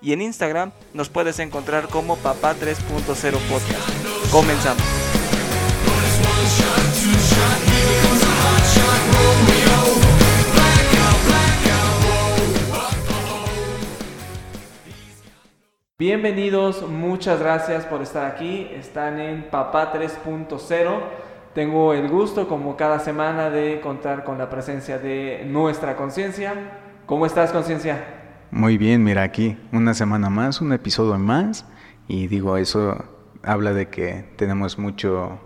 y en Instagram nos puedes encontrar como Papá 3.0 Podcast. Comenzamos. Bienvenidos, muchas gracias por estar aquí. Están en Papá 3.0. Tengo el gusto, como cada semana, de contar con la presencia de nuestra conciencia. ¿Cómo estás, conciencia? Muy bien, mira aquí, una semana más, un episodio más. Y digo, eso habla de que tenemos mucho,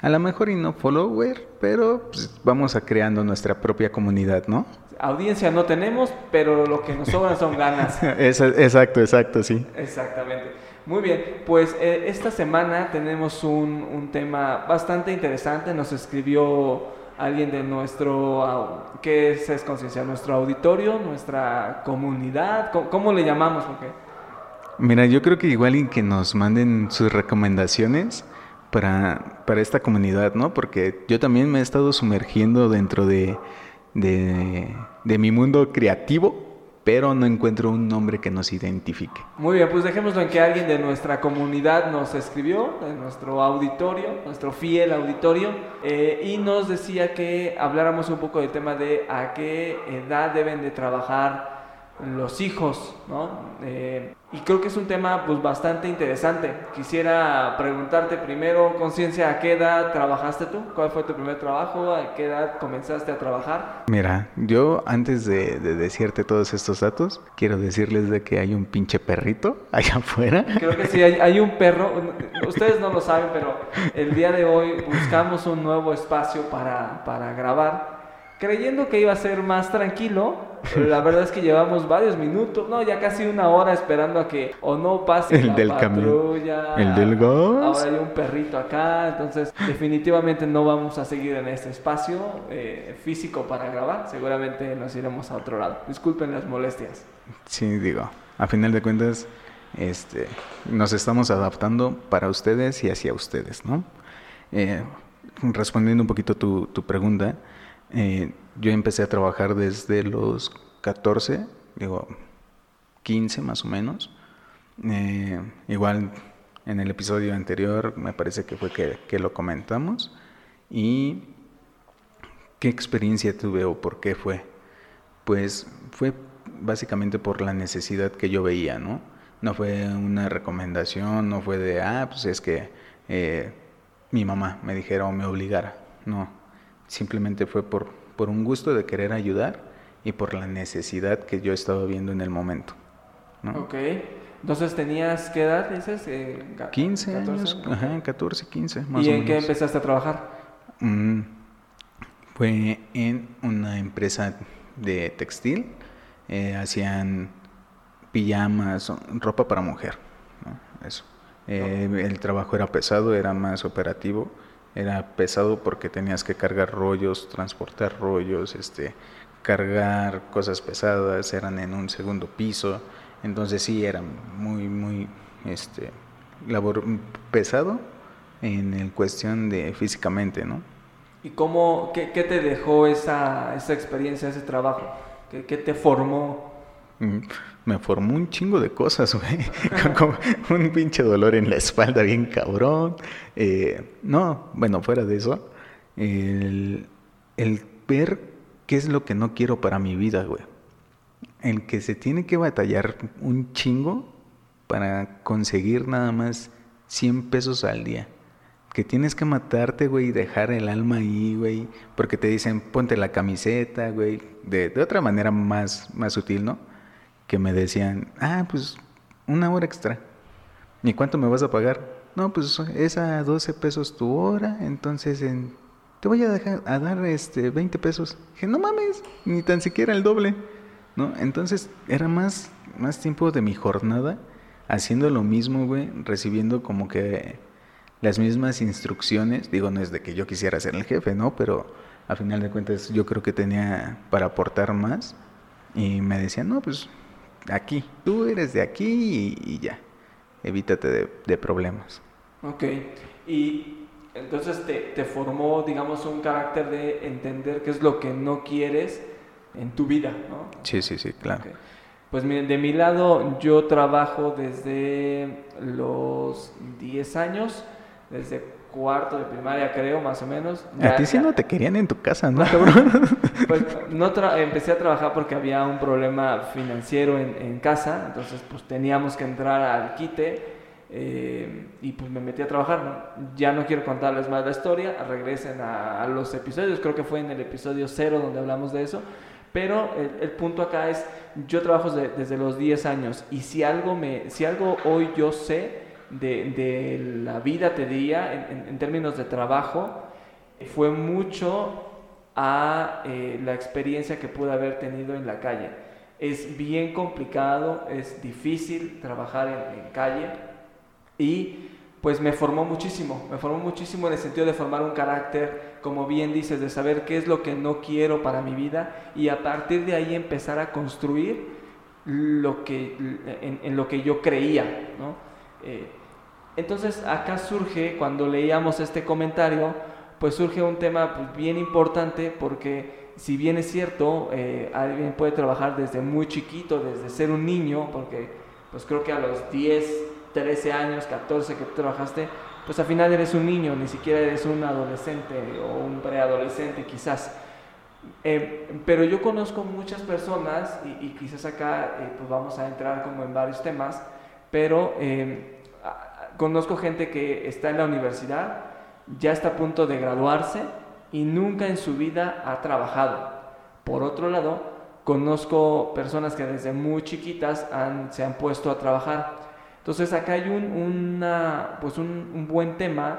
a lo mejor y no follower, pero pues, vamos a creando nuestra propia comunidad, ¿no? Audiencia no tenemos, pero lo que nos sobran son ganas. exacto, exacto, sí. Exactamente. Muy bien, pues eh, esta semana tenemos un, un, tema bastante interesante. Nos escribió alguien de nuestro, ¿qué es, es conciencia? Nuestro auditorio, nuestra comunidad, ¿cómo, le llamamos? Mira, yo creo que igual y que nos manden sus recomendaciones para, para esta comunidad, ¿no? Porque yo también me he estado sumergiendo dentro de de, de mi mundo creativo, pero no encuentro un nombre que nos identifique. Muy bien, pues dejémoslo en que alguien de nuestra comunidad nos escribió, de nuestro auditorio, nuestro fiel auditorio, eh, y nos decía que habláramos un poco del tema de a qué edad deben de trabajar los hijos, ¿no? Eh, y creo que es un tema pues bastante interesante. Quisiera preguntarte primero, conciencia, ¿a qué edad trabajaste tú? ¿Cuál fue tu primer trabajo? ¿A qué edad comenzaste a trabajar? Mira, yo antes de, decirte todos estos datos, quiero decirles de que hay un pinche perrito allá afuera. Creo que sí, hay, hay un perro. Ustedes no lo saben, pero el día de hoy buscamos un nuevo espacio para, para grabar creyendo que iba a ser más tranquilo. La verdad es que llevamos varios minutos, no, ya casi una hora esperando a que o no pase el del patrulla. El del gas. Ahora hay un perrito acá, entonces definitivamente no vamos a seguir en este espacio eh, físico para grabar. Seguramente nos iremos a otro lado. Disculpen las molestias. Sí, digo, a final de cuentas, este, nos estamos adaptando para ustedes y hacia ustedes, ¿no? Eh, respondiendo un poquito tu, tu pregunta, eh, yo empecé a trabajar desde los 14, digo, 15 más o menos. Eh, igual en el episodio anterior me parece que fue que, lo comentamos. ¿Y qué experiencia tuve o por qué fue? Pues fue básicamente por la necesidad que yo veía, ¿no? No fue una recomendación, no fue de, ah, pues es que eh, mi mamá me dijera o me obligara. No, simplemente fue por, por un gusto de querer ayudar y por la necesidad que yo estaba viendo en el momento. ¿no? Ok. Entonces, ¿tenías qué edad, dices? 15 eh, años, ajá, 14, 15, más ¿Y en qué empezaste a trabajar? Mm, fue en una empresa de textil. Eh, hacían pijamas, ropa para mujer. Eso. Eh, el trabajo era pesado, era más operativo era pesado porque tenías que cargar rollos, transportar rollos, este, cargar cosas pesadas, eran en un segundo piso, entonces sí era muy, muy, este, labor pesado en el cuestión de físicamente, ¿no? ¿Y cómo, qué, qué te dejó esa, esa experiencia, ese trabajo? ¿Qué, qué te formó? Me formó un chingo de cosas, güey. un pinche dolor en la espalda bien cabrón. Eh, no, bueno, fuera de eso, el, el ver qué es lo que no quiero para mi vida, güey. El que se tiene que batallar un chingo para conseguir nada más 100 pesos al día. Que tienes que matarte, güey, y dejar el alma ahí, güey. Porque te dicen, ponte la camiseta, güey. De, de otra manera más, más sutil, ¿no? Que me decían, ah, pues una hora extra. ¿Y cuánto me vas a pagar? No, pues es a 12 pesos tu hora, entonces en, te voy a, dejar, a dar este 20 pesos. Dije, no mames, ni tan siquiera el doble. ¿no? Entonces era más, más tiempo de mi jornada haciendo lo mismo, güey, recibiendo como que las mismas instrucciones. Digo, no es de que yo quisiera ser el jefe, ¿no? Pero a final de cuentas yo creo que tenía para aportar más. Y me decían, no, pues aquí, tú eres de aquí y, ya, evítate de, de, problemas. Ok, y entonces te, te, formó, digamos, un carácter de entender qué es lo que no quieres en tu vida, ¿no? Sí, sí, sí, claro. Pues miren, de mi lado yo trabajo desde los 10 años, desde cuarto de primaria creo, más o menos. a ti sí no te querían en tu casa, ¿no, pues no empecé a trabajar porque había un problema financiero en, en casa, entonces pues teníamos que entrar al quite eh, y pues me metí a trabajar. Ya no quiero contarles más la historia, regresen a, los episodios, creo que fue en el episodio cero donde hablamos de eso. Pero el, punto acá es, yo trabajo desde los 10 años y si algo, me, si algo hoy yo sé de, de la vida, te diría, en, en, términos de trabajo, fue mucho a eh, la experiencia que pude haber tenido en la calle. Es bien complicado, es difícil trabajar en, en calle y pues me formó muchísimo, me formó muchísimo en el sentido de formar un carácter, como bien dices, de saber qué es lo que no quiero para mi vida y a partir de ahí empezar a construir lo que, en, lo que yo creía. ¿no? Eh, entonces acá surge, cuando leíamos este comentario, pues surge un tema pues, bien importante porque si bien es cierto, eh, alguien puede trabajar desde muy chiquito, desde ser un niño, porque pues creo que a los 10, 13 años, 14 que trabajaste, pues al final eres un niño, ni siquiera eres un adolescente o un preadolescente quizás. Eh, pero yo conozco muchas personas y, quizás acá eh, pues vamos a entrar como en varios temas, pero eh, conozco gente que está en la universidad, ya está a punto de graduarse y nunca en su vida ha trabajado. Por otro lado, conozco personas que desde muy chiquitas se han puesto a trabajar entonces acá hay un, pues buen tema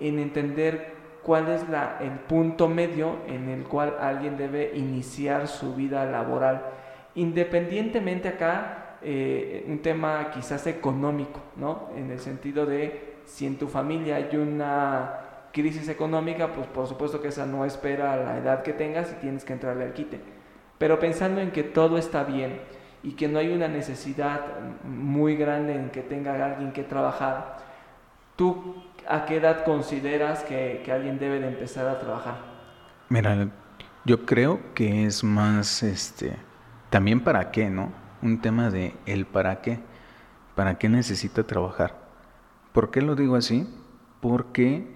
en entender cuál es el punto medio en el cual alguien debe iniciar su vida laboral. Independientemente acá, eh, un tema quizás económico, ¿no? En el sentido de si en tu familia hay una crisis económica, pues por supuesto que esa no espera la edad que tengas y tienes que entrarle al quite. Pero pensando en que todo está bien, y que no hay una necesidad muy grande en que tenga alguien que trabajar, ¿tú a qué edad consideras que, alguien debe de empezar a trabajar? Mira, yo creo que es más, este, también para qué, ¿no? Un tema de el para qué, para qué necesita trabajar. ¿Por qué lo digo así? Porque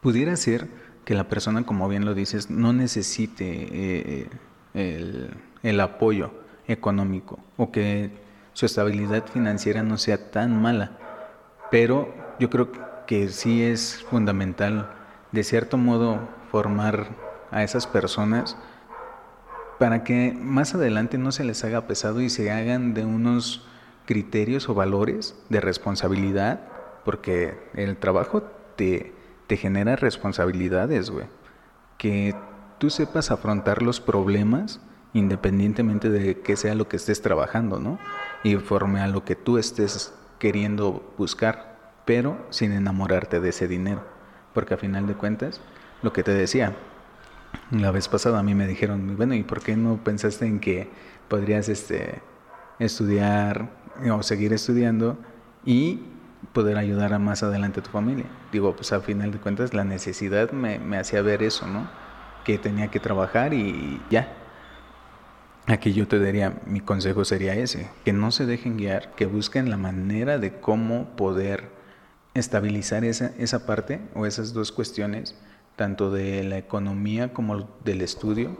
pudiera ser que la persona, como bien lo dices, no necesite eh, el, el apoyo económico o que su estabilidad financiera no sea tan mala. Pero yo creo que sí es fundamental, de cierto modo, formar a esas personas para que más adelante no se les haga pesado y se hagan de unos criterios o valores de responsabilidad, porque el trabajo te, te genera responsabilidades, güey. Que tú sepas afrontar los problemas independientemente de qué sea lo que estés trabajando, ¿no? Y forme a lo que tú estés queriendo buscar, pero sin enamorarte de ese dinero, porque a final de cuentas, lo que te decía, la vez pasada a mí me dijeron, bueno, ¿y por qué no pensaste en que podrías este, estudiar o seguir estudiando y poder ayudar a más adelante a tu familia? Digo, pues a final de cuentas la necesidad me, me hacía ver eso, ¿no? Que tenía que trabajar y ya, Aquí yo te diría, mi consejo sería ese, que no se dejen guiar, que busquen la manera de cómo poder estabilizar esa, esa parte o esas dos cuestiones, tanto de la economía como del estudio,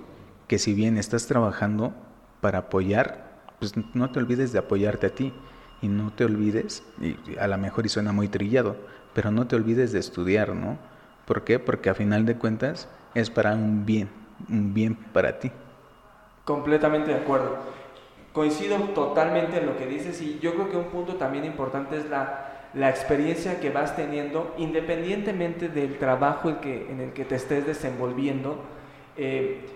que si bien estás trabajando para apoyar, pues no te olvides de apoyarte a ti y no te olvides, y a lo mejor y suena muy trillado, pero no te olvides de estudiar, ¿no? ¿Por qué? Porque a final de cuentas es para un bien, un bien para ti. Completamente de acuerdo. Coincido totalmente en lo que dices y yo creo que un punto también importante es la, la experiencia que vas teniendo, independientemente del trabajo en el que te estés desenvolviendo. Eh,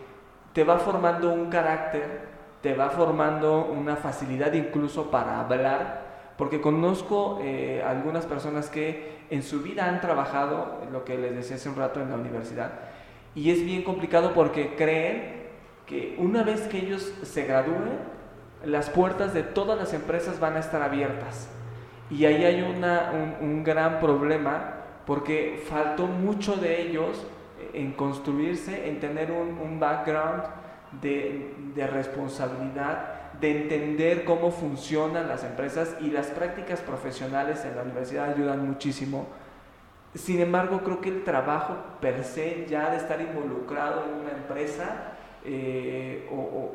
te va formando un carácter, te va formando una facilidad incluso para hablar, porque conozco eh, algunas personas que en su vida han trabajado, lo que les decía hace un rato en la universidad, y es bien complicado porque creen que una vez que ellos se gradúen, las puertas de todas las empresas van a estar abiertas. Y ahí hay una, un, gran problema porque faltó mucho de ellos en construirse, en tener un, un background de, de, responsabilidad, de entender cómo funcionan las empresas y las prácticas profesionales en la universidad ayudan muchísimo. Sin embargo, creo que el trabajo per se, ya de estar involucrado en una empresa, eh, o,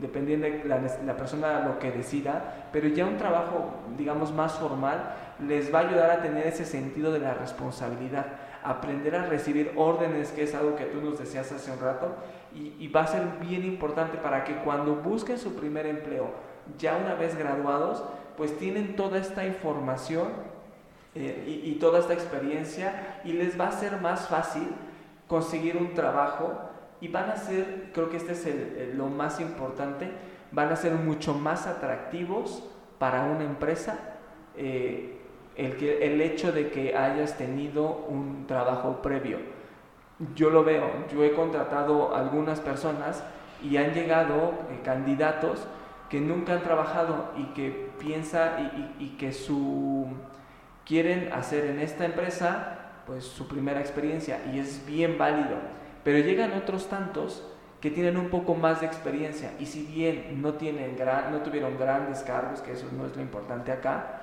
dependiendo de la, persona lo que decida, pero ya un trabajo, digamos, más formal les va a ayudar a tener ese sentido de la responsabilidad, aprender a recibir órdenes, que es algo que tú nos decías hace un rato, y, va a ser bien importante para que cuando busquen su primer empleo, ya una vez graduados, pues tienen toda esta información eh, y toda esta experiencia y les va a ser más fácil conseguir un trabajo y van a ser, creo que este es lo más importante, van a ser mucho más atractivos para una empresa eh, el, que, el hecho de que hayas tenido un trabajo previo. Yo lo veo, yo he contratado algunas personas y han llegado eh, candidatos que nunca han trabajado y que piensa y, y, que su quieren hacer en esta empresa pues su primera experiencia y es bien válido pero llegan otros tantos que tienen un poco más de experiencia y si bien no, tienen no tuvieron grandes cargos, que eso no es lo importante acá,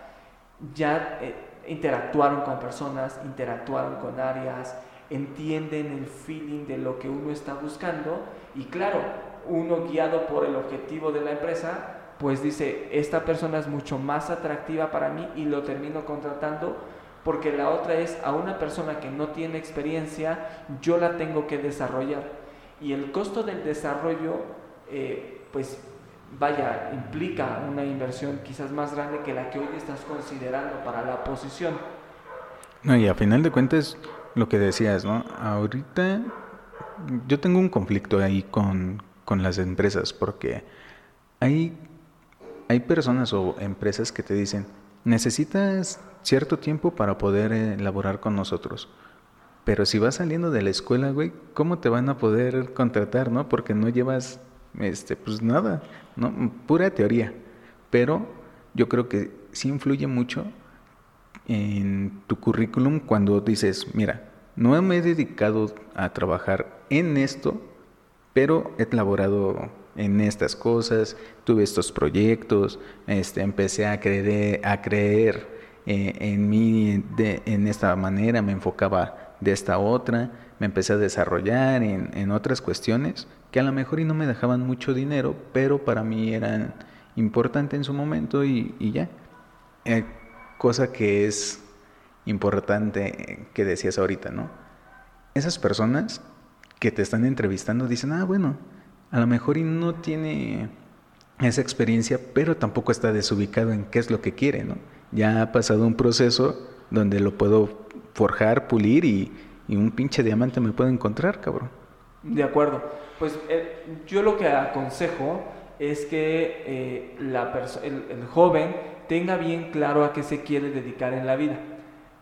ya eh, interactuaron con personas, interactuaron con áreas, entienden el feeling de lo que uno está buscando y claro, uno guiado por el objetivo de la empresa, pues dice, esta persona es mucho más atractiva para mí y lo termino contratando porque la otra es a una persona que no tiene experiencia, yo la tengo que desarrollar. Y el costo del desarrollo, eh, pues vaya, implica una inversión quizás más grande que la que hoy estás considerando para la posición. No, y a final de cuentas, lo que decías, ¿no? Ahorita yo tengo un conflicto ahí con, con las empresas, porque hay, hay personas o empresas que te dicen, necesitas cierto tiempo para poder elaborar con nosotros. Pero si vas saliendo de la escuela, güey, ¿cómo te van a poder contratar, no? Porque no llevas, este, pues nada, ¿no? Pura teoría. Pero yo creo que sí influye mucho en tu currículum cuando dices, mira, no me he dedicado a trabajar en esto, pero he elaborado en estas cosas, tuve estos proyectos, este, empecé a creer, a creer eh, en mí de, en esta manera, me enfocaba de esta otra, me empecé a desarrollar en, en, otras cuestiones que a lo mejor y no me dejaban mucho dinero, pero para mí eran importantes en su momento y, y ya. Eh, cosa que es importante que decías ahorita, ¿no? Esas personas que te están entrevistando dicen, ah, bueno, a lo mejor y no tiene esa experiencia, pero tampoco está desubicado en qué es lo que quiere, ¿no? Ya ha pasado un proceso donde lo puedo forjar, pulir y, un pinche diamante me puedo encontrar, cabrón. De acuerdo. Pues eh, yo lo que aconsejo es que eh, la el, el joven tenga bien claro a qué se quiere dedicar en la vida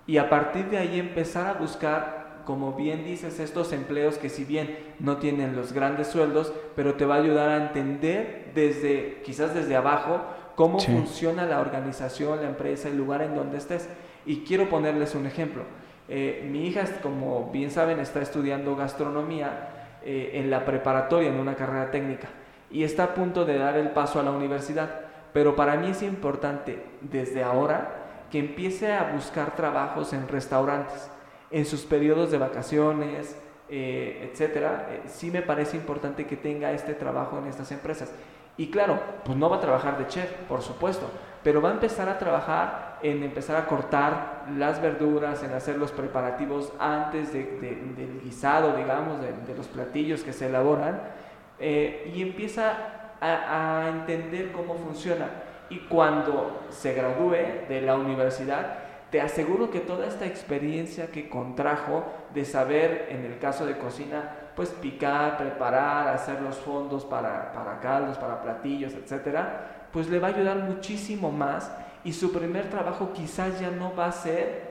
y a partir de ahí empezar a buscar como bien dices, estos empleos que si bien no tienen los grandes sueldos, pero te va a ayudar a entender desde, quizás desde abajo, cómo funciona la organización, la empresa, el lugar en donde estés. Y quiero ponerles un ejemplo. Eh, mi hija, como bien saben, está estudiando gastronomía eh, en la preparatoria, en una carrera técnica, y está a punto de dar el paso a la universidad. Pero para mí es importante desde ahora que empiece a buscar trabajos en restaurantes en sus periodos de vacaciones, eh, etcétera, eh, sí me parece importante que tenga este trabajo en estas empresas. Y claro, pues no va a trabajar de chef, por supuesto, pero va a empezar a trabajar en empezar a cortar las verduras, en hacer los preparativos antes del guisado, digamos, de, los platillos que se elaboran, eh, y empieza a, a entender cómo funciona. Y cuando se gradúe de la universidad, te aseguro que toda esta experiencia que contrajo de saber, en el caso de cocina, pues picar, preparar, hacer los fondos para, para caldos, para platillos, etcétera, pues le va a ayudar muchísimo más y su primer trabajo quizás ya no va a ser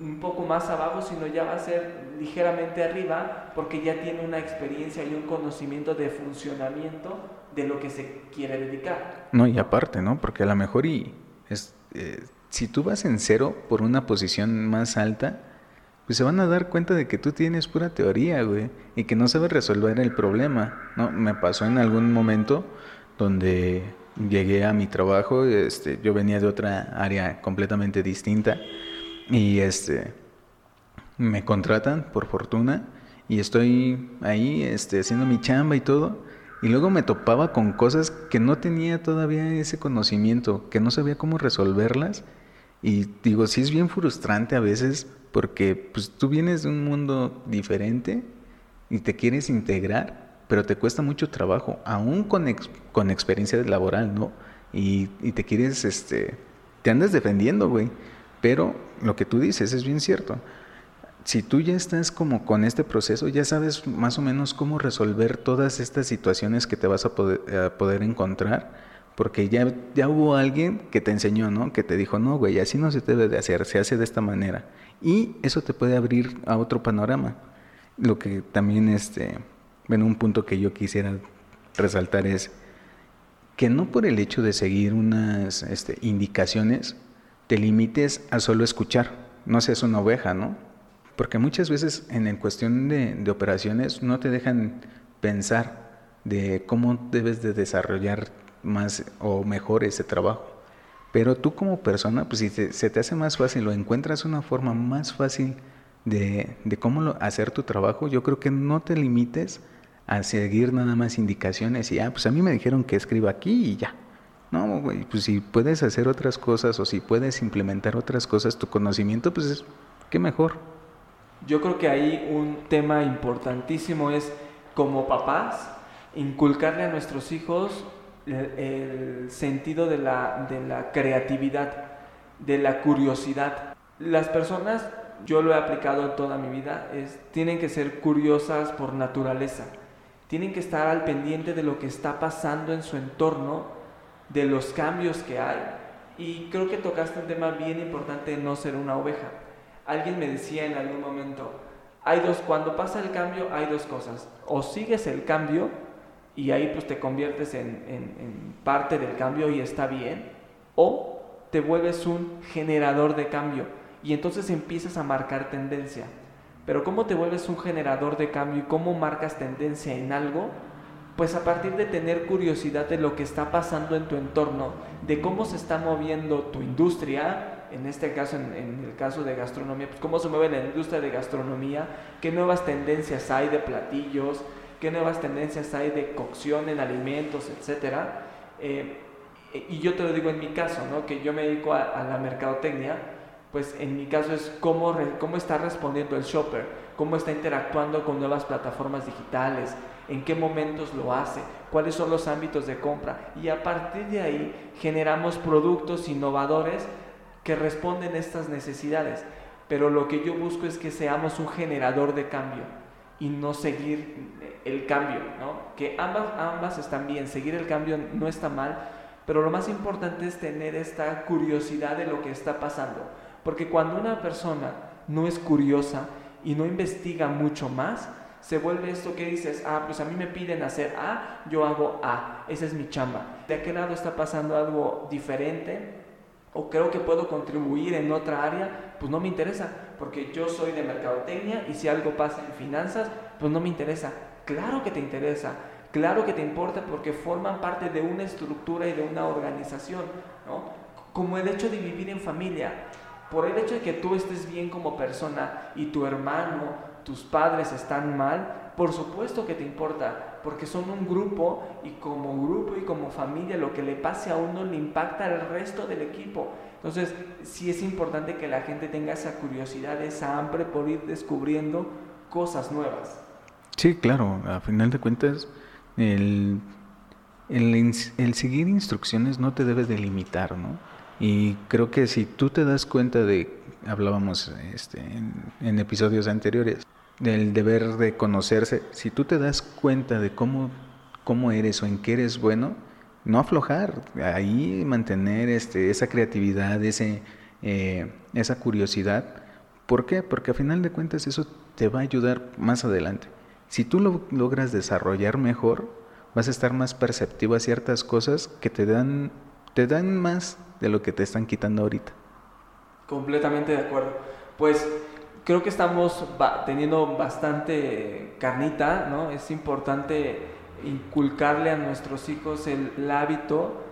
un poco más abajo, sino ya va a ser ligeramente arriba, porque ya tiene una experiencia y un conocimiento de funcionamiento de lo que se quiere dedicar. No, y aparte, ¿no? Porque a lo mejor y es, eh, si tú vas en cero por una posición más alta, pues se van a dar cuenta de que tú tienes pura teoría, güey, y que no sabes resolver el problema, ¿no? Me pasó en algún momento donde llegué a mi trabajo, este, yo venía de otra área completamente distinta y este me contratan por fortuna y estoy ahí este, haciendo mi chamba y todo y luego me topaba con cosas que no tenía todavía ese conocimiento, que no sabía cómo resolverlas. Y digo, sí es bien frustrante a veces porque pues tú vienes de un mundo diferente y te quieres integrar, pero te cuesta mucho trabajo, aún con, con experiencia laboral, ¿no? Y, y, te quieres, este, te andas defendiendo, güey. Pero lo que tú dices es bien cierto si tú ya estás como con este proceso, ya sabes más o menos cómo resolver todas estas situaciones que te vas a poder, encontrar, porque ya, ya hubo alguien que te enseñó, ¿no? Que te dijo, no, güey, así no se debe de hacer, se hace de esta manera. Y eso te puede abrir a otro panorama. Lo que también, este, bueno, un punto que yo quisiera resaltar es que no por el hecho de seguir unas este, indicaciones, te limites a solo escuchar. No seas una oveja, ¿no? Porque muchas veces en cuestión de, operaciones no te dejan pensar de cómo debes de desarrollar más o mejor ese trabajo. Pero tú como persona, pues si se te hace más fácil o encuentras una forma más fácil de, cómo hacer tu trabajo, yo creo que no te limites a seguir nada más indicaciones y, ah, pues a mí me dijeron que escriba aquí y ya. No, pues si puedes hacer otras cosas o si puedes implementar otras cosas, tu conocimiento, pues es, qué mejor. Yo creo que ahí un tema importantísimo es, como papás, inculcarle a nuestros hijos el, sentido de la, de la creatividad, de la curiosidad. Las personas, yo lo he aplicado en toda mi vida, es, tienen que ser curiosas por naturaleza. Tienen que estar al pendiente de lo que está pasando en su entorno, de los cambios que hay. Y creo que tocaste un tema bien importante no ser una oveja alguien me decía en algún momento, hay dos, cuando pasa el cambio hay dos cosas, o sigues el cambio y ahí pues te conviertes en, en parte del cambio y está bien, o te vuelves un generador de cambio y entonces empiezas a marcar tendencia. Pero ¿cómo te vuelves un generador de cambio y cómo marcas tendencia en algo? Pues a partir de tener curiosidad de lo que está pasando en tu entorno, de cómo se está moviendo tu industria, en este caso, en, el caso de gastronomía, pues cómo se mueve la industria de gastronomía, qué nuevas tendencias hay de platillos, qué nuevas tendencias hay de cocción en alimentos, etcétera. Eh, y yo te lo digo en mi caso, ¿no? que yo me dedico a, la mercadotecnia, pues en mi caso es cómo, cómo está respondiendo el shopper, cómo está interactuando con nuevas plataformas digitales, en qué momentos lo hace, cuáles son los ámbitos de compra. Y a partir de ahí generamos productos innovadores que responden a estas necesidades. Pero lo que yo busco es que seamos un generador de cambio y no seguir el cambio, ¿no? Que ambas, ambas están bien, seguir el cambio no está mal, pero lo más importante es tener esta curiosidad de lo que está pasando. Porque cuando una persona no es curiosa y no investiga mucho más, se vuelve esto que dices, ah, pues a mí me piden hacer A, yo hago A, esa es mi chamba. ¿De aquel lado está pasando algo diferente? o creo que puedo contribuir en otra área, pues no me interesa, porque yo soy de mercadotecnia y si algo pasa en finanzas, pues no me interesa. Claro que te interesa, claro que te importa porque forman parte de una estructura y de una organización, ¿no? Como el hecho de vivir en familia, por el hecho de que tú estés bien como persona y tu hermano, tus padres están mal, por supuesto que te importa, porque son un grupo y como grupo y como familia lo que le pase a uno le impacta al resto del equipo. Entonces, sí es importante que la gente tenga esa curiosidad, esa hambre por ir descubriendo cosas nuevas. Sí, claro, a final de cuentas, el, el, seguir instrucciones no te debes delimitar, ¿no? Y creo que si tú te das cuenta de, hablábamos este, en, episodios anteriores, del deber de conocerse, si tú te das cuenta de cómo, cómo eres o en qué eres bueno, no aflojar, ahí mantener este, esa creatividad, ese, eh, esa curiosidad. ¿Por qué? Porque a final de cuentas eso te va a ayudar más adelante. Si tú lo logras desarrollar mejor, vas a estar más perceptivo a ciertas cosas que te dan, te dan más de lo que te están quitando ahorita. Completamente de acuerdo. Pues creo que estamos teniendo bastante carnita, ¿no? Es importante inculcarle a nuestros hijos el, hábito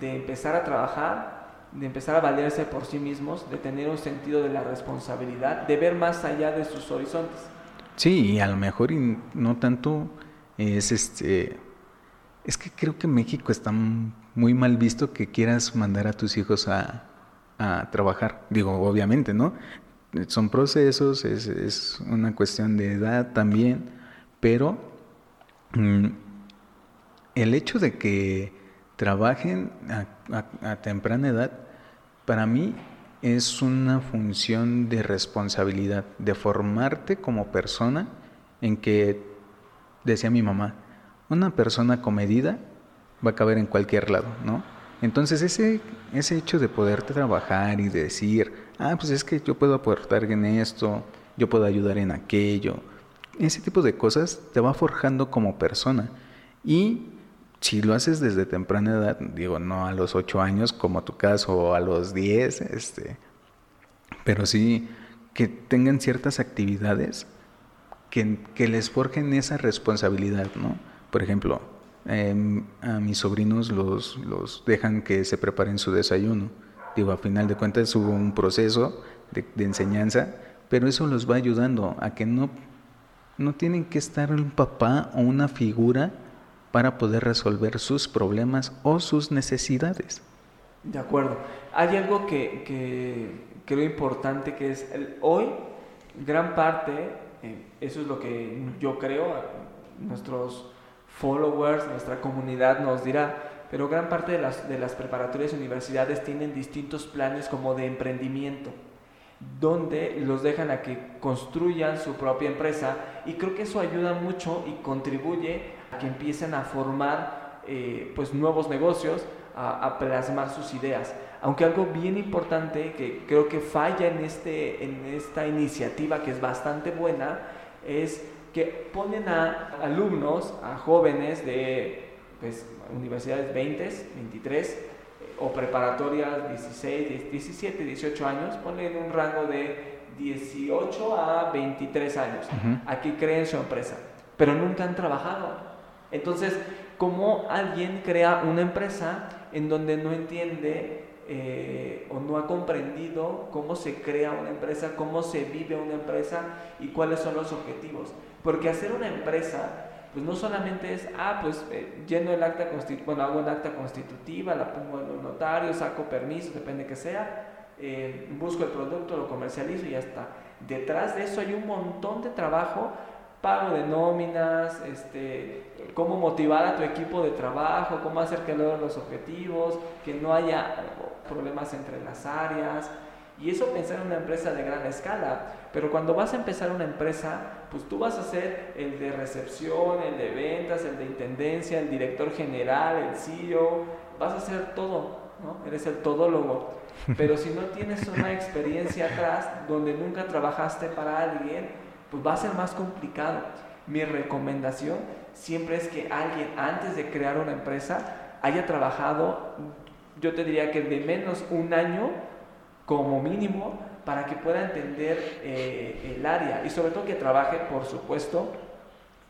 de empezar a trabajar, de empezar a valerse por sí mismos, de tener un sentido de la responsabilidad, de ver más allá de sus horizontes. Sí, y a lo mejor y no tanto es este es que creo que México está muy mal visto que quieras mandar a tus hijos a, trabajar. Digo, obviamente, ¿no? Son procesos, es, una cuestión de edad también, pero mm, el hecho de que trabajen a, temprana edad, para mí es una función de responsabilidad, de formarte como persona en que, decía mi mamá, una persona comedida va a caber en cualquier lado, ¿no? Entonces ese, ese hecho de poderte trabajar y decir, ah, pues es que yo puedo aportar en esto, yo puedo ayudar en aquello, ese tipo de cosas te va forjando como persona. Y si lo haces desde temprana edad, digo, no a los 8 años como tu caso, o a los 10, este, pero sí que tengan ciertas actividades que, que les forjen esa responsabilidad, ¿no? Por ejemplo, em, a mis sobrinos los, los dejan que se preparen su desayuno. Digo, a final de cuentas hubo un proceso de, enseñanza, pero eso los va ayudando a que no, no tienen que estar un papá o una figura para poder resolver sus problemas o sus necesidades. De acuerdo. Hay algo que, que creo importante que es el, hoy, gran parte, eh, eso es lo que yo creo, nuestros followers, nuestra comunidad nos dirá, pero gran parte de las, de las preparatorias y universidades tienen distintos planes como de emprendimiento, donde los dejan a que construyan su propia empresa y creo que eso ayuda mucho y contribuye a que empiecen a formar eh, pues nuevos negocios, a, plasmar sus ideas. Aunque algo bien importante que creo que falla en, este, en esta iniciativa, que es bastante buena, es que ponen a alumnos, a jóvenes de pues, universidades 20, 23 o preparatorias 16, 17, 18 años, ponen un rango de 18 a 23 años. Aquí creen su empresa, pero nunca han trabajado. Entonces, ¿cómo alguien crea una empresa en donde no entiende eh, o no ha comprendido cómo se crea una empresa, cómo se vive una empresa y cuáles son los objetivos? Porque hacer una empresa, pues no solamente es, ah, pues eh, lleno el acta bueno, hago un acta constitutiva, la pongo en un notario, saco permiso, depende que sea, eh, busco el producto, lo comercializo y ya está. Detrás de eso hay un montón de trabajo, pago de nóminas, este, cómo motivar a tu equipo de trabajo, cómo hacer que logren los objetivos, que no haya problemas entre las áreas. Y eso pensar en una empresa de gran escala. Pero cuando vas a empezar una empresa, pues tú vas a ser el de recepción, el de ventas, el de intendencia, el director general, el CEO, vas a ser todo, ¿no? Eres el todólogo. Pero si no tienes una experiencia atrás donde nunca trabajaste para alguien, pues va a ser más complicado. Mi recomendación siempre es que alguien antes de crear una empresa haya trabajado, yo te diría que de menos un año como mínimo para que pueda entender eh, el área y sobre todo que trabaje, por supuesto,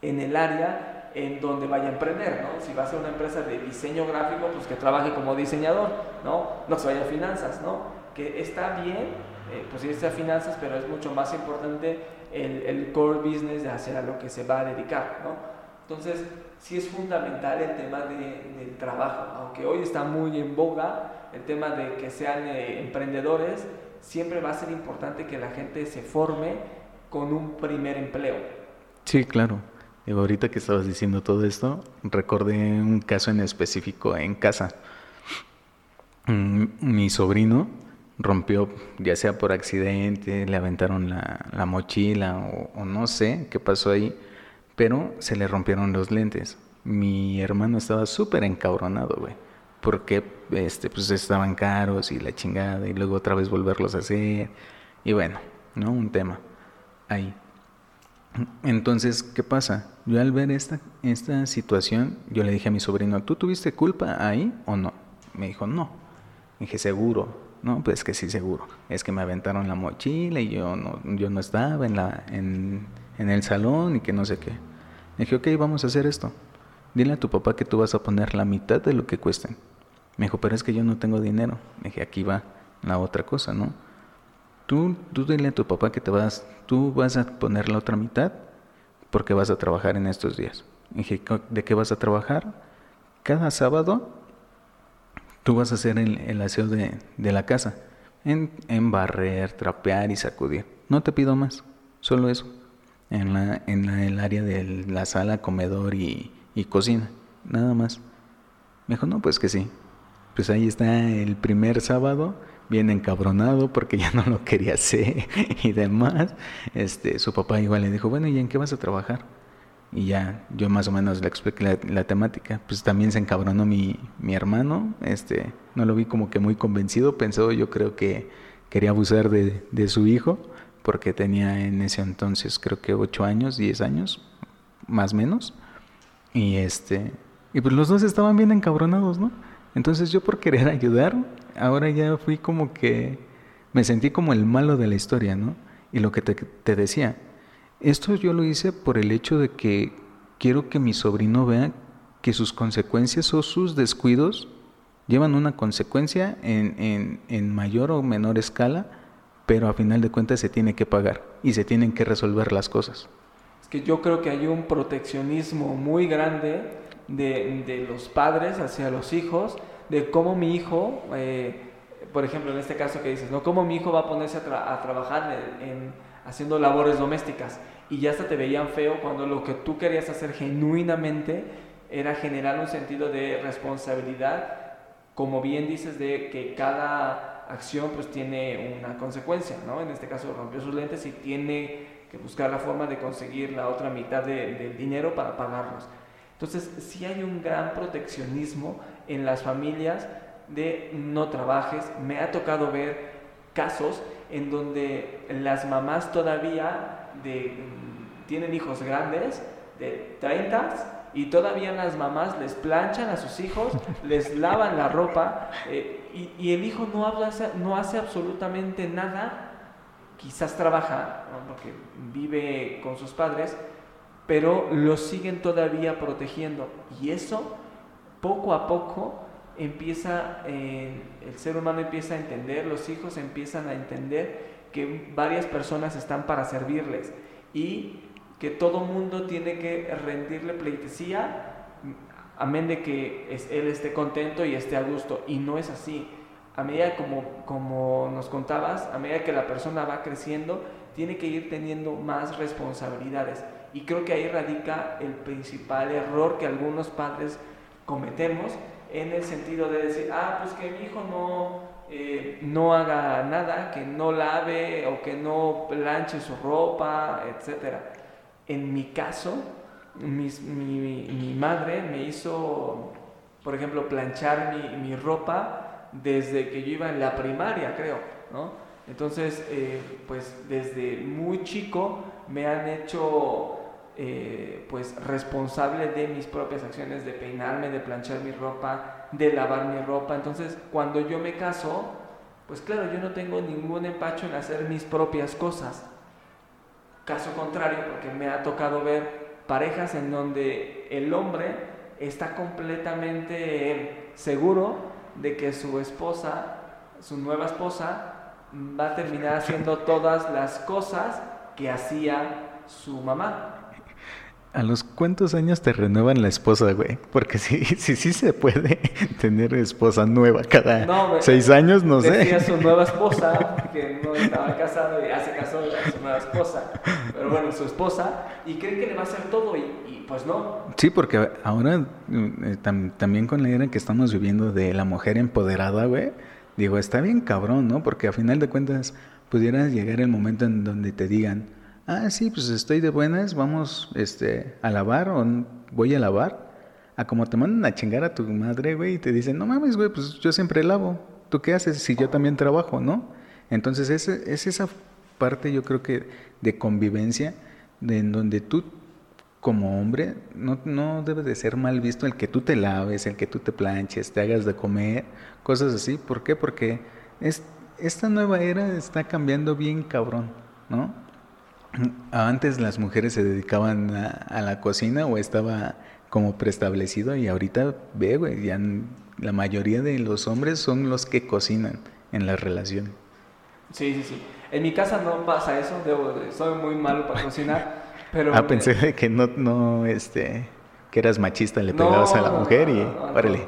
en el área en donde vaya a emprender, ¿no? Si va a ser una empresa de diseño gráfico, pues que trabaje como diseñador, ¿no? No se vaya a finanzas, ¿no? Que está bien, eh, pues irse a finanzas, pero es mucho más importante el, core business de hacer a lo que se va a dedicar, ¿no? Entonces, sí es fundamental el tema de, del trabajo, aunque hoy está muy en boga el tema de que sean eh, emprendedores, siempre va a ser importante que la gente se forme con un primer empleo. Sí, claro. Y ahorita que estabas diciendo todo esto, recordé un caso en específico en casa. mm, mi sobrino rompió, ya sea por accidente, le aventaron la, mochila o, no sé qué pasó ahí, pero se le rompieron los lentes. Mi hermano estaba súper encabronado, güey, porque este, pues estaban caros y la chingada, y luego otra vez volverlos a hacer, y bueno, ¿no? Un tema ahí. Entonces, ¿qué pasa? Yo al ver esta, esta situación, yo le dije a mi sobrino, ¿tú tuviste culpa ahí o no? Me dijo, no. dije, seguro. No, pues que sí, seguro. Es que me aventaron la mochila y yo no, yo no estaba en, la, en, en el salón y que no sé qué. dije, ok, vamos a hacer esto. Dile a tu papá que tú vas a poner la mitad de lo que cuesten. Me dijo, pero es que yo no tengo dinero. dije, aquí va la otra cosa, ¿no? Tú, tú dile a tu papá que te vas, tú vas a poner la otra mitad porque vas a trabajar en estos días. dije, ¿de qué vas a trabajar? Cada sábado tú vas a hacer el, aseo de, la casa, en, en, barrer, trapear y sacudir. No te pido más, solo eso, en, la, en el área de la sala, comedor y, y cocina, nada más. Me dijo, no, pues que sí. Pues ahí está el primer sábado bien encabronado porque ya no lo quería hacer y demás. Este, su papá igual le dijo, bueno, ¿y en qué vas a trabajar? Y ya yo más o menos le expliqué la, temática. Pues también se encabronó mi, mi, hermano, este, no lo vi como que muy convencido, pensó yo creo que quería abusar de, de su hijo, porque tenía en ese entonces creo que 8 años, 10 años, más o menos. Y este, y pues los dos estaban bien encabronados, ¿no? Entonces yo por querer ayudar, ahora ya fui como que me sentí como el malo de la historia, ¿no? Y lo que te, decía, esto yo lo hice por el hecho de que quiero que mi sobrino vea que sus consecuencias o sus descuidos llevan una consecuencia en, en, mayor o menor escala, pero a final de cuentas se tiene que pagar y se tienen que resolver las cosas. Es que yo creo que hay un proteccionismo muy grande de, los padres hacia los hijos de cómo mi hijo, eh, por ejemplo, en este caso que dices, ¿no? Cómo mi hijo va a ponerse a, trabajar en, haciendo labores domésticas y ya hasta te veían feo cuando lo que tú querías hacer genuinamente era generar un sentido de responsabilidad, como bien dices, de que cada acción pues tiene una consecuencia, ¿no? En este caso rompió sus lentes y tiene que buscar la forma de conseguir la otra mitad del dinero para pagarlos. Entonces, sí hay un gran proteccionismo en las familias de no trabajes. Me ha tocado ver casos en donde las mamás todavía de, mm, tienen hijos grandes, de 30, y todavía las mamás les planchan a sus hijos, les lavan la ropa, eh, y, el hijo no, hace absolutamente nada, quizás trabaja, porque vive con sus padres, pero lo siguen todavía protegiendo. Y eso poco a poco empieza, eh, el ser humano empieza a entender, los hijos empiezan a entender que varias personas están para servirles y que todo mundo tiene que rendirle pleitesía, amén de que él esté contento y esté a gusto. Y no es así. A medida como, como nos contabas, a medida que la persona va creciendo, tiene que ir teniendo más responsabilidades. Y creo que ahí radica el principal error que algunos padres cometemos en el sentido de decir, ah, pues que mi hijo no, eh, no haga nada, que no lave o que no planche su ropa, etc. En mi caso, mi, mi, madre me hizo, por ejemplo, planchar mi, mi, ropa desde que yo iba en la primaria, creo, ¿no? Entonces, eh, pues desde muy chico me han hecho eh, pues responsable de mis propias acciones, de peinarme, de planchar mi ropa, de lavar mi ropa. Entonces, cuando yo me caso, pues claro, yo no tengo ningún empacho en hacer mis propias cosas. Caso contrario, porque me ha tocado ver parejas en donde el hombre está completamente seguro de que su esposa, su nueva esposa, va a terminar haciendo todas las cosas que hacía su mamá. ¿A los cuántos años te renuevan la esposa, güey? Porque sí, sí, sí se puede tener esposa nueva cada seis años, no sé. Decía su nueva esposa, que no estaba casado y ya se casó con su nueva esposa. Pero bueno, su esposa, y cree que le va a hacer todo, y, pues no. Sí, porque ahora eh, también con la era que estamos viviendo de la mujer empoderada, güey, digo, está bien cabrón, ¿no? Porque a final de cuentas pudiera llegar el momento en donde te digan, ah, sí, pues estoy de buenas, vamos este, a lavar o voy a lavar. A como te mandan a chingar a tu madre, güey, y te dicen, no mames, güey, pues yo siempre lavo. ¿Tú qué haces si yo también trabajo, no? Entonces es, es esa parte, yo creo que, de convivencia, en donde tú como hombre no, no debe de ser mal visto el que tú te laves, el que tú te planches, te hagas de comer, cosas así. ¿Por qué? Porque es, esta nueva era está cambiando bien cabrón, ¿no? Antes las mujeres se dedicaban a, la cocina o estaba como preestablecido y ahorita ve, güey, ya la mayoría de los hombres son los que cocinan en la relación. Sí, sí, sí. En mi casa no pasa eso, debo, soy muy malo para cocinar, pero... Ah, pensé que no, no, este, que eras machista, le pegabas a la mujer y... No, órale.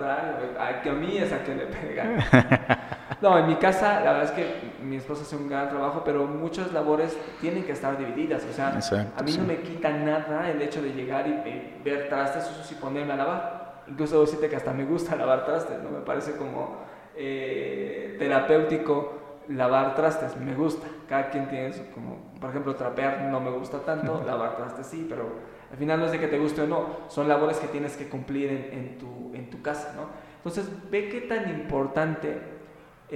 que a mí es a que le pega. No, en mi casa la verdad es que mi esposa hace un gran trabajo, pero muchas labores tienen que estar divididas. O sea, a mí no me quita nada el hecho de llegar y, ver trastes y ponerme a lavar. Incluso decirte que hasta me gusta lavar trastes, ¿no? Me parece como eh, terapéutico lavar trastes, me gusta. Cada quien tiene eso, como por ejemplo trapear no me gusta tanto, lavar trastes sí, pero al final no es de que te guste o no, son labores que tienes que cumplir en, en, tu, en tu casa, ¿no? Entonces ve qué tan importante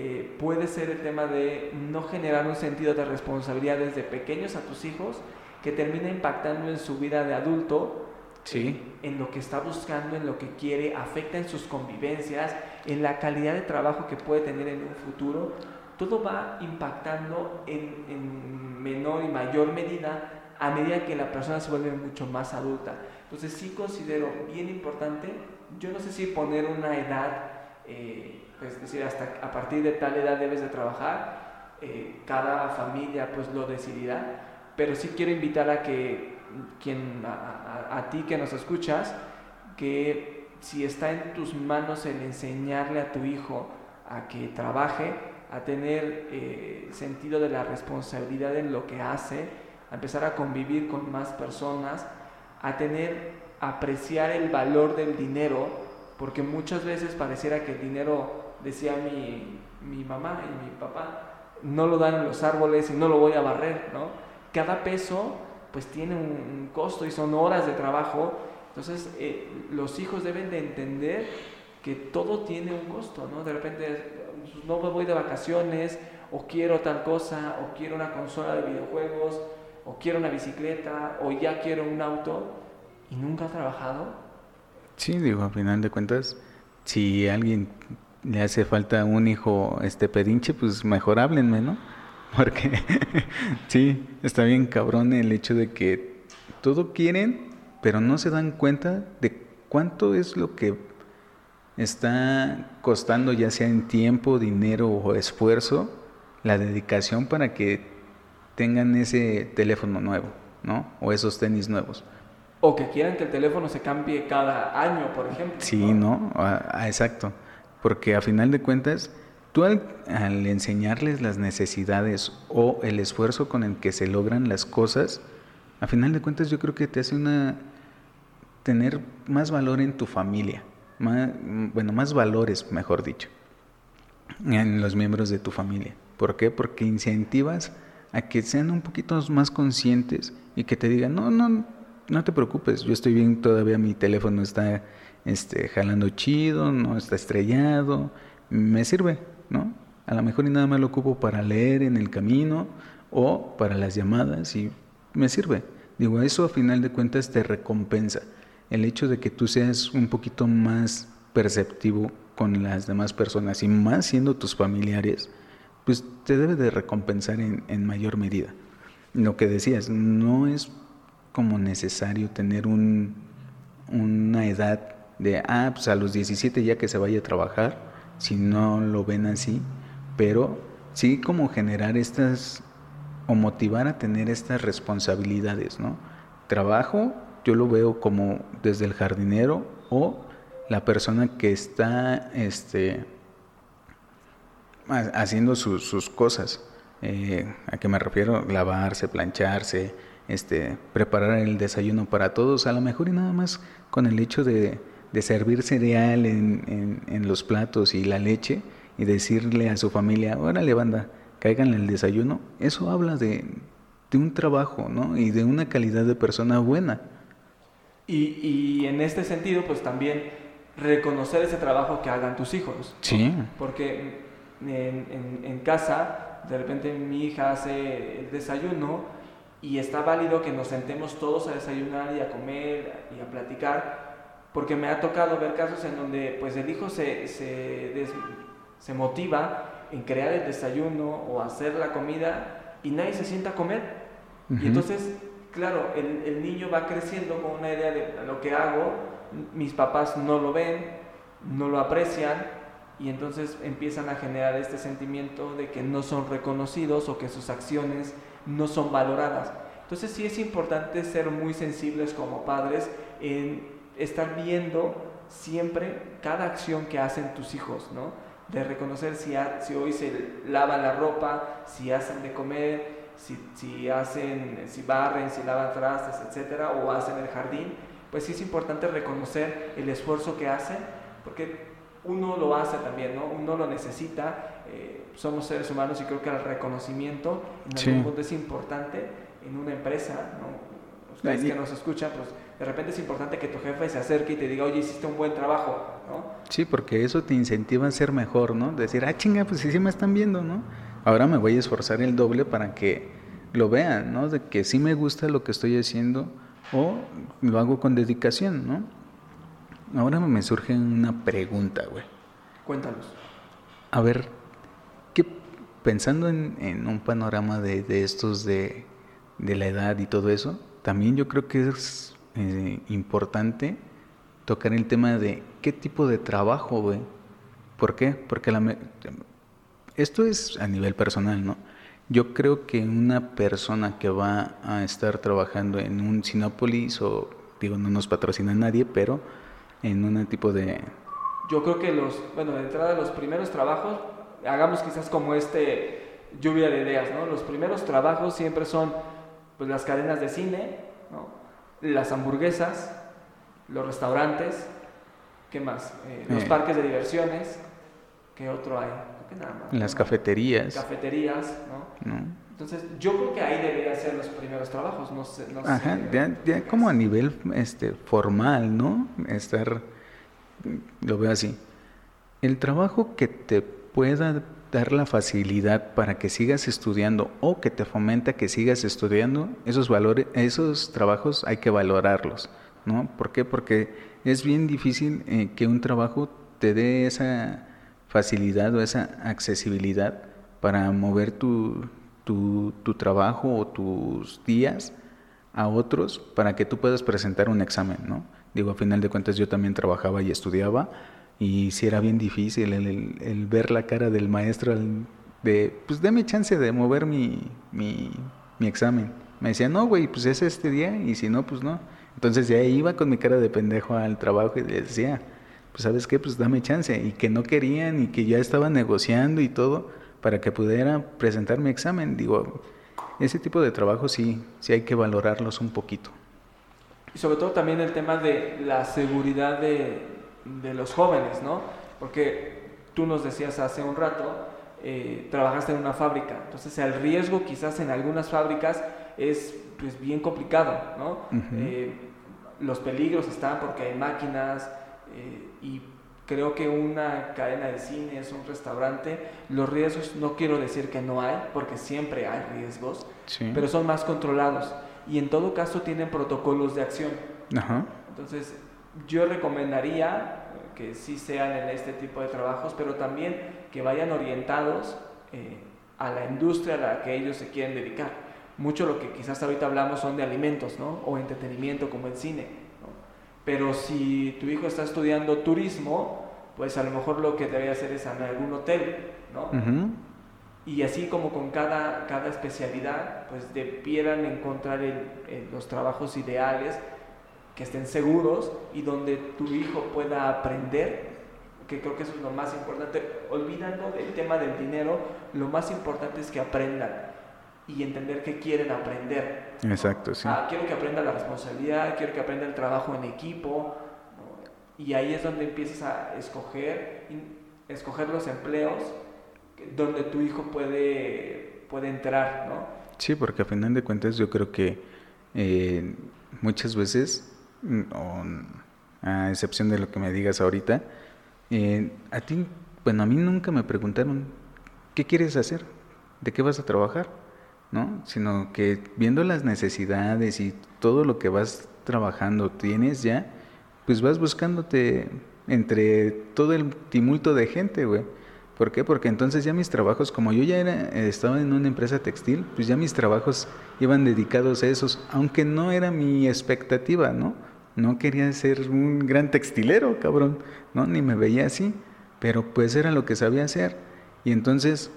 eh, puede ser el tema de no generar un sentido de responsabilidad desde pequeños a tus hijos que termina impactando en su vida de adulto, sí. en lo que está buscando, en lo que quiere, afecta en sus convivencias, en la calidad de trabajo que puede tener en un futuro. Todo va impactando en, en menor y mayor medida a medida que la persona se vuelve mucho más adulta. Entonces sí considero bien importante, yo no sé si poner una edad, eh, es decir, hasta a partir de tal edad debes de trabajar, eh, cada familia pues lo decidirá, pero sí quiero invitar a que quien, a, ti que nos escuchas, que si está en tus manos el enseñarle a tu hijo a que trabaje, a tener eh, sentido de la responsabilidad en lo que hace, a empezar a convivir con más personas, a tener, apreciar el valor del dinero, porque muchas veces pareciera que el dinero decía mi, mi mamá y mi papá, no lo dan los árboles y no lo voy a barrer, ¿no? Cada peso pues tiene un, costo y son horas de trabajo, entonces eh, los hijos deben de entender que todo tiene un costo, ¿no? De repente no me voy de vacaciones o quiero tal cosa o quiero una consola de videojuegos o quiero una bicicleta o ya quiero un auto y nunca ha trabajado. Sí, digo, a final de cuentas, si alguien le hace falta un hijo este pedinche, pues mejor háblenme, ¿no? Porque sí, está bien cabrón el hecho de que todo quieren, pero no se dan cuenta de cuánto es lo que está costando, ya sea en tiempo, dinero o esfuerzo, la dedicación para que tengan ese teléfono nuevo, ¿no? O esos tenis nuevos. O que quieran que el teléfono se cambie cada año, por ejemplo. Sí, ¿no? Ah, exacto. Porque a final de cuentas, tú al, enseñarles las necesidades o el esfuerzo con el que se logran las cosas, a final de cuentas yo creo que te hace una tener más valor en tu familia, bueno, más valores, mejor dicho, en los miembros de tu familia. ¿Por qué? Porque incentivas a que sean un poquito más conscientes y que te digan, no, no, no te preocupes, yo estoy bien, todavía mi teléfono está este, jalando chido, no está estrellado, me sirve, ¿no? A lo mejor y nada más lo ocupo para leer en el camino o para las llamadas y me sirve. Digo, eso a final de cuentas te recompensa. El hecho de que tú seas un poquito más perceptivo con las demás personas y más siendo tus familiares, pues te debe de recompensar en, en mayor medida. Lo que decías, no es como necesario tener un, una edad de, ah, pues a los 17 ya que se vaya a trabajar, si no lo ven así, pero sí como generar estas, o motivar a tener estas responsabilidades, ¿no? Trabajo yo lo veo como desde el jardinero o la persona que está este, haciendo sus, cosas. Eh, ¿A qué me refiero? Lavarse, plancharse, este, preparar el desayuno para todos, a lo mejor y nada más con el hecho de, servir cereal en, en, los platos y la leche y decirle a su familia, órale banda, caigan el desayuno, eso habla de, de un trabajo, ¿no? Y de una calidad de persona buena. Y, y, en este sentido, pues también reconocer ese trabajo que hagan tus hijos. Sí. Porque en, en, casa, de repente mi hija hace el desayuno y está válido que nos sentemos todos a desayunar y a comer y a platicar, porque me ha tocado ver casos en donde pues el hijo se, se, se motiva en crear el desayuno o hacer la comida y nadie se sienta a comer. Y entonces, claro, el, el, niño va creciendo con una idea de lo que hago, mis papás no lo ven, no lo aprecian, y entonces empiezan a generar este sentimiento de que no son reconocidos o que sus acciones no son valoradas. Entonces sí es importante ser muy sensibles como padres en estar viendo siempre cada acción que hacen tus hijos, ¿no? De reconocer si, si hoy se lavan la ropa, si hacen de comer, si, si, hacen, si barren, si lavan trastes, etcétera, o hacen el jardín, pues sí es importante reconocer el esfuerzo que hacen, porque uno lo hace también, ¿no? Uno lo necesita, eh, somos seres humanos y creo que el reconocimiento en algún punto es importante en una empresa, ¿no? Ustedes que nos escuchan, pues de repente es importante que tu jefe se acerque y te diga, oye, hiciste un buen trabajo, ¿no? Sí, porque eso te incentiva a ser mejor, ¿no? Decir, ah, chinga, pues sí, sí me están viendo, ¿no? Ahora me voy a esforzar el doble para que lo vean, ¿no? De que sí me gusta lo que estoy haciendo o lo hago con dedicación, ¿no? Ahora me surge una pregunta, güey. Cuéntanos. A ver, ¿qué, pensando en, un panorama de, estos de, la edad y todo eso, también yo creo que es eh, importante tocar el tema de qué tipo de trabajo, güey. ¿Por qué? Porque la, esto es a nivel personal, ¿no? Yo creo que una persona que va a estar trabajando en un Sinópolis o, digo, no nos patrocina nadie, pero en un tipo de... Yo creo que los, bueno, de entrada los primeros trabajos, hagamos quizás como este lluvia de ideas, ¿no? Los primeros trabajos siempre son pues las cadenas de cine. Las hamburguesas, los restaurantes, ¿qué más? Eh, los eh. parques de diversiones, ¿qué otro hay? nada más, las cafeterías. Cafeterías, ¿no? Entonces, yo creo que ahí deberían ser los primeros trabajos, no sé. No Ajá, Ya, como a nivel este, formal, ¿no? Estar, lo veo así. El trabajo que te pueda dar la facilidad para que sigas estudiando o que te fomenta que sigas estudiando, esos valores, esos trabajos hay que valorarlos, ¿no? ¿Por qué? Porque es bien difícil eh, que un trabajo te dé esa facilidad o esa accesibilidad para mover tu, tu, trabajo o tus días a otros para que tú puedas presentar un examen, ¿no? Digo, a final de cuentas yo también trabajaba y estudiaba y si era bien difícil el, ver la cara del maestro de, pues déme chance de mover mi, mi, mi examen. Me decía, no, güey, pues es este día y si no, pues no. Entonces ya iba con mi cara de pendejo al trabajo y le decía, pues sabes qué, pues dame chance. Y que no querían y que ya estaban negociando y todo para que pudiera presentar mi examen. Digo, ese tipo de trabajo sí, sí hay que valorarlos un poquito. Y sobre todo también el tema de la seguridad de, de los jóvenes, ¿no? Porque tú nos decías hace un rato, eh, trabajaste en una fábrica, entonces el riesgo quizás en algunas fábricas es pues bien complicado, ¿no? Eh, los peligros están porque hay máquinas eh, y Creo que una cadena de cines, un restaurante, los riesgos no quiero decir que no hay, porque siempre hay riesgos, pero son más controlados y en todo caso tienen protocolos de acción. Entonces, yo recomendaría que sí sean en este tipo de trabajos, pero también que vayan orientados eh, a la industria a la que ellos se quieren dedicar. Mucho lo que quizás ahorita hablamos son de alimentos, ¿no? O entretenimiento como el cine pero si tu hijo está estudiando turismo, pues a lo mejor lo que debe hacer es en algún hotel, ¿no? Y así como con cada, cada especialidad, pues debieran encontrar los trabajos ideales que estén seguros y donde tu hijo pueda aprender, que creo que eso es lo más importante. Olvidando del tema del dinero, lo más importante es que aprendan y entender que quieren aprender. Exacto, sí. Ah, quiero que aprenda la responsabilidad, quiero que aprenda el trabajo en equipo. Y ahí es donde empiezas a escoger, escoger los empleos donde tu hijo puede, puede entrar, ¿no? Sí, porque a final de cuentas yo creo que eh, muchas veces, mm, a excepción de lo que me digas ahorita, eh, a ti, bueno, a mí nunca me preguntaron, ¿qué quieres hacer? ¿De qué vas a trabajar? ¿No? Sino que viendo las necesidades y todo lo que vas trabajando tienes ya, pues vas buscándote entre todo el tumulto de gente, güey. ¿Por qué? Porque entonces ya mis trabajos, como yo ya era, estaba en una empresa textil, pues ya mis trabajos iban dedicados a esos, aunque no era mi expectativa, ¿no? No quería ser un gran textilero, cabrón, ¿no? Ni me veía así, pero pues era lo que sabía hacer. Y entonces,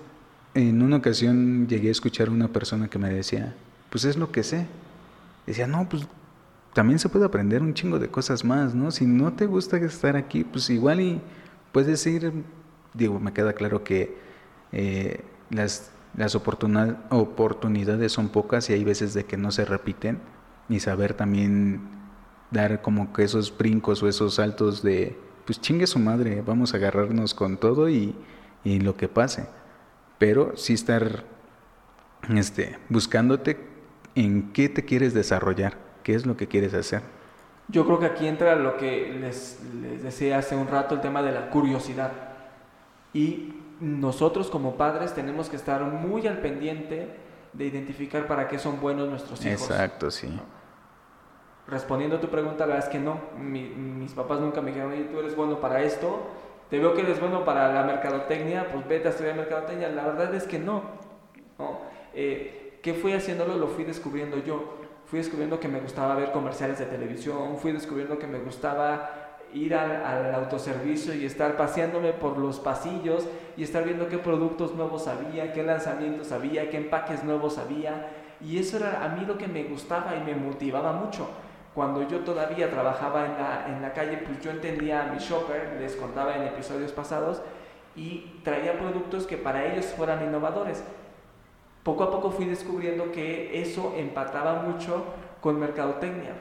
en una ocasión llegué a escuchar a una persona que me decía, pues es lo que sé. Decía, no, pues también se puede aprender un chingo de cosas más, ¿no? Si no te gusta estar aquí, pues igual y puedes ir digo, me queda claro que eh, las, oportunidades son pocas y hay veces de que no se repiten y saber también dar como que esos brincos o esos saltos de, pues chingue su madre, vamos a agarrarnos con todo y, y lo que pase. Pero sí estar este, buscándote en qué te quieres desarrollar, qué es lo que quieres hacer. Yo creo que aquí entra lo que les, les decía hace un rato, el tema de la curiosidad. Y nosotros como padres tenemos que estar muy al pendiente de identificar para qué son buenos nuestros hijos. Exacto, sí. Respondiendo a tu pregunta, la verdad es que no. mis papás nunca me dijeron, tú eres bueno para esto, te veo que eres bueno para la mercadotecnia, pues vete a estudiar mercadotecnia. La verdad es que no. Eh, ¿Qué fui haciéndolo? Lo fui descubriendo yo. Fui descubriendo que me gustaba ver comerciales de televisión, fui descubriendo que me gustaba ir al, autoservicio y estar paseándome por los pasillos y estar viendo qué productos nuevos había, qué lanzamientos había, qué empaques nuevos había. Y eso era a mí lo que me gustaba y me motivaba mucho. Cuando yo todavía trabajaba en la, en la calle, pues yo entendía a mi shopper, les contaba en episodios pasados, y traía productos que para ellos fueran innovadores. Poco a poco fui descubriendo que eso empataba mucho con mercadotecnia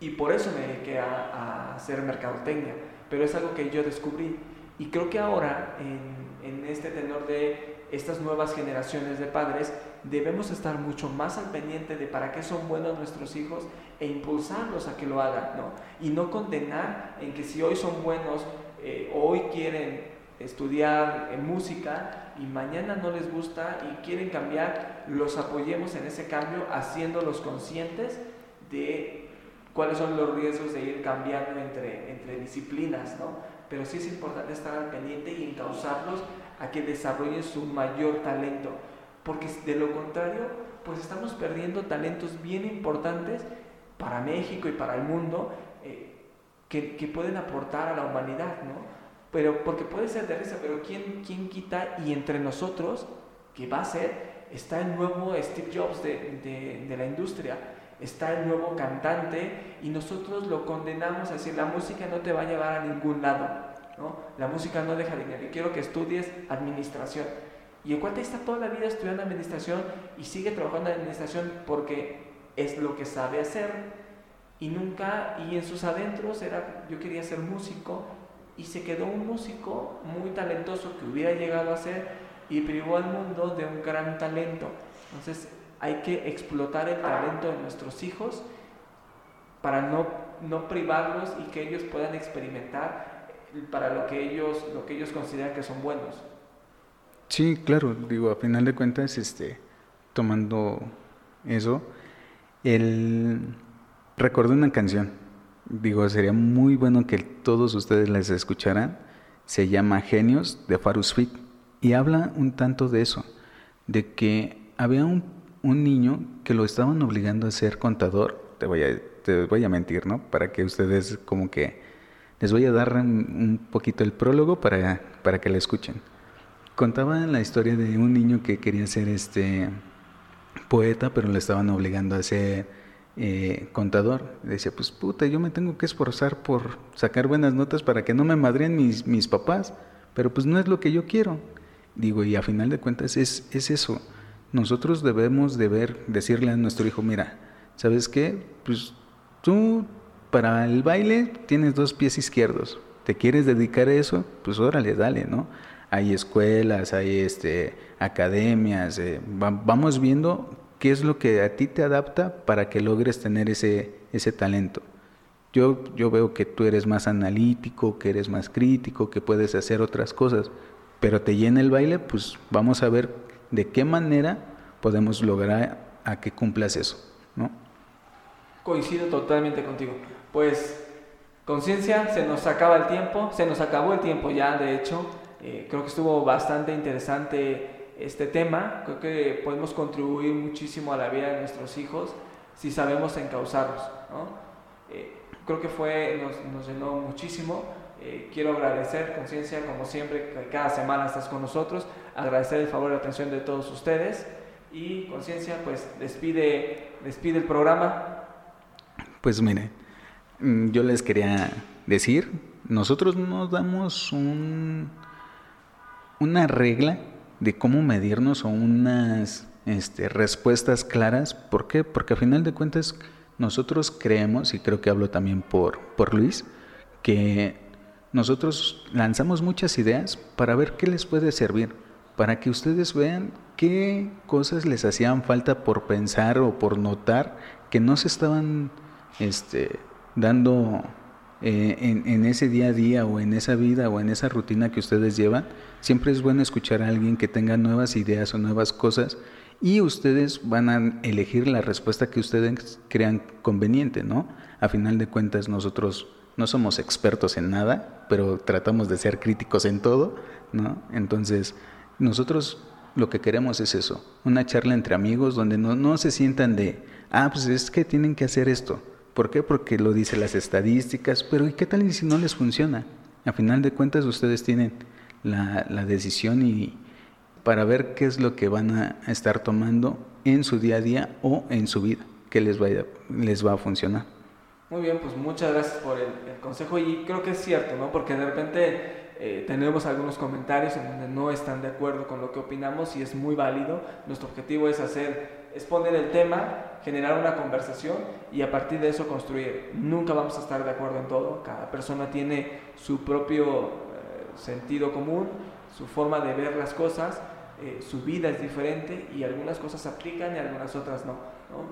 y por eso me dediqué a, hacer mercadotecnia, pero es algo que yo descubrí. Y creo que ahora, en, en este tenor de estas nuevas generaciones de padres, debemos estar mucho más al pendiente de para qué son buenos nuestros hijos e impulsarlos a que lo hagan, ¿no? Y no condenar en que si hoy son buenos, eh, hoy quieren estudiar en música y mañana no les gusta y quieren cambiar, los apoyemos en ese cambio haciéndolos conscientes de cuáles son los riesgos de ir cambiando entre, entre disciplinas, ¿no? Pero sí es importante estar al pendiente y encauzarlos a que desarrollen su mayor talento, porque de lo contrario, pues estamos perdiendo talentos bien importantes para México y para el mundo eh, que, pueden aportar a la humanidad, ¿no? Pero porque puede ser de risa, pero ¿quién, quién quita y entre nosotros, que va a ser, está el nuevo Steve Jobs de, de, de la industria? está el nuevo cantante y nosotros lo condenamos a decir, la música no te va a llevar a ningún lado, ¿no? La música no deja dinero y quiero que estudies administración. Y el cuate está toda la vida estudiando administración y sigue trabajando en administración porque es lo que sabe hacer y nunca, y en sus adentros era, yo quería ser músico y se quedó un músico muy talentoso que hubiera llegado a ser y privó al mundo de un gran talento. Entonces, hay que explotar el talento de nuestros hijos para no, no privarlos y que ellos puedan experimentar para lo que ellos, lo que ellos consideran que son buenos. Sí, claro, digo, a final de cuentas, este, tomando eso, el recordé una canción. Digo, sería muy bueno que todos ustedes les escucharan. Se llama Genios de Farus Fit y habla un tanto de eso, de que había un un niño que lo estaban obligando a ser contador, te voy a, te voy a mentir, ¿no? Para que ustedes como que les voy a dar un, poquito el prólogo para, para que le escuchen. Contaba la historia de un niño que quería ser este poeta, pero le estaban obligando a ser eh, contador. Decía, pues puta, yo me tengo que esforzar por sacar buenas notas para que no me madren mis, mis papás, pero pues no es lo que yo quiero. Digo, y a final de cuentas es, es eso. Nosotros debemos de ver, decirle a nuestro hijo, mira, ¿sabes qué? Pues tú para el baile tienes dos pies izquierdos. ¿Te quieres dedicar a eso? Pues órale, dale, ¿no? Hay escuelas, hay este, academias, eh, vamos viendo qué es lo que a ti te adapta para que logres tener ese, ese talento. Yo, yo veo que tú eres más analítico, que eres más crítico, que puedes hacer otras cosas, pero te llena el baile, pues vamos a ver de qué manera podemos lograr a que cumplas eso, ¿no? Coincido totalmente contigo. Pues conciencia, se nos acaba el tiempo, se nos acabó el tiempo ya, de hecho, eh, creo que estuvo bastante interesante este tema, creo que podemos contribuir muchísimo a la vida de nuestros hijos si sabemos encauzarlos, ¿no? Eh, creo que fue, nos, llenó muchísimo. Eh, quiero agradecer, Conciencia, como siempre, que cada semana estás con nosotros, agradecer el favor y la atención de todos ustedes y Conciencia, pues despide, despide el programa. Pues mire, yo les quería decir, nosotros nos damos un, una regla de cómo medirnos o unas este, respuestas claras. ¿Por qué? Porque a final de cuentas nosotros creemos, y creo que hablo también por, por Luis, que nosotros lanzamos muchas ideas para ver qué les puede servir, para que ustedes vean qué cosas les hacían falta por pensar o por notar que no se estaban este, dando eh, en, en, ese día a día o en esa vida o en esa rutina que ustedes llevan. Siempre es bueno escuchar a alguien que tenga nuevas ideas o nuevas cosas y ustedes van a elegir la respuesta que ustedes crean conveniente, ¿no? A final de cuentas nosotros no somos expertos en nada, pero tratamos de ser críticos en todo, ¿no? Entonces, nosotros lo que queremos es eso, una charla entre amigos donde no, no se sientan de, ah, pues es que tienen que hacer esto. ¿Por qué? Porque lo dicen las estadísticas, pero ¿y qué tal si no les funciona? A final de cuentas ustedes tienen la, la decisión y, para ver qué es lo que van a estar tomando en su día a día o en su vida, que les, vaya, les va a funcionar. Muy bien, pues muchas gracias por el, consejo y creo que es cierto, ¿no? Porque de repente eh, tenemos algunos comentarios en donde no están de acuerdo con lo que opinamos y es muy válido. Nuestro objetivo es hacer, es poner el tema, generar una conversación y a partir de eso construir. Nunca vamos a estar de acuerdo en todo, cada persona tiene su propio eh, sentido común, su forma de ver las cosas eh, su vida es diferente y algunas cosas aplican y algunas otras no,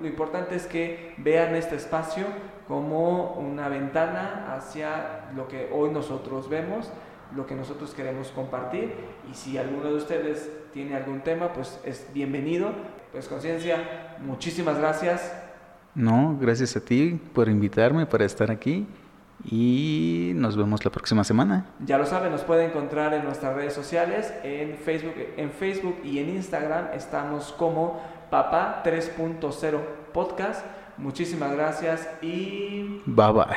Lo importante es que vean este espacio como una ventana hacia lo que hoy nosotros vemos, lo que nosotros queremos compartir y si alguno de ustedes tiene algún tema, pues es bienvenido. Pues conciencia, muchísimas gracias. No, gracias a ti por invitarme, para estar aquí y nos vemos la próxima semana. Ya lo saben, nos pueden encontrar en nuestras redes sociales, en Facebook, en Facebook y en Instagram estamos como Papá 3.0 Podcast. Muchísimas gracias y bye bye.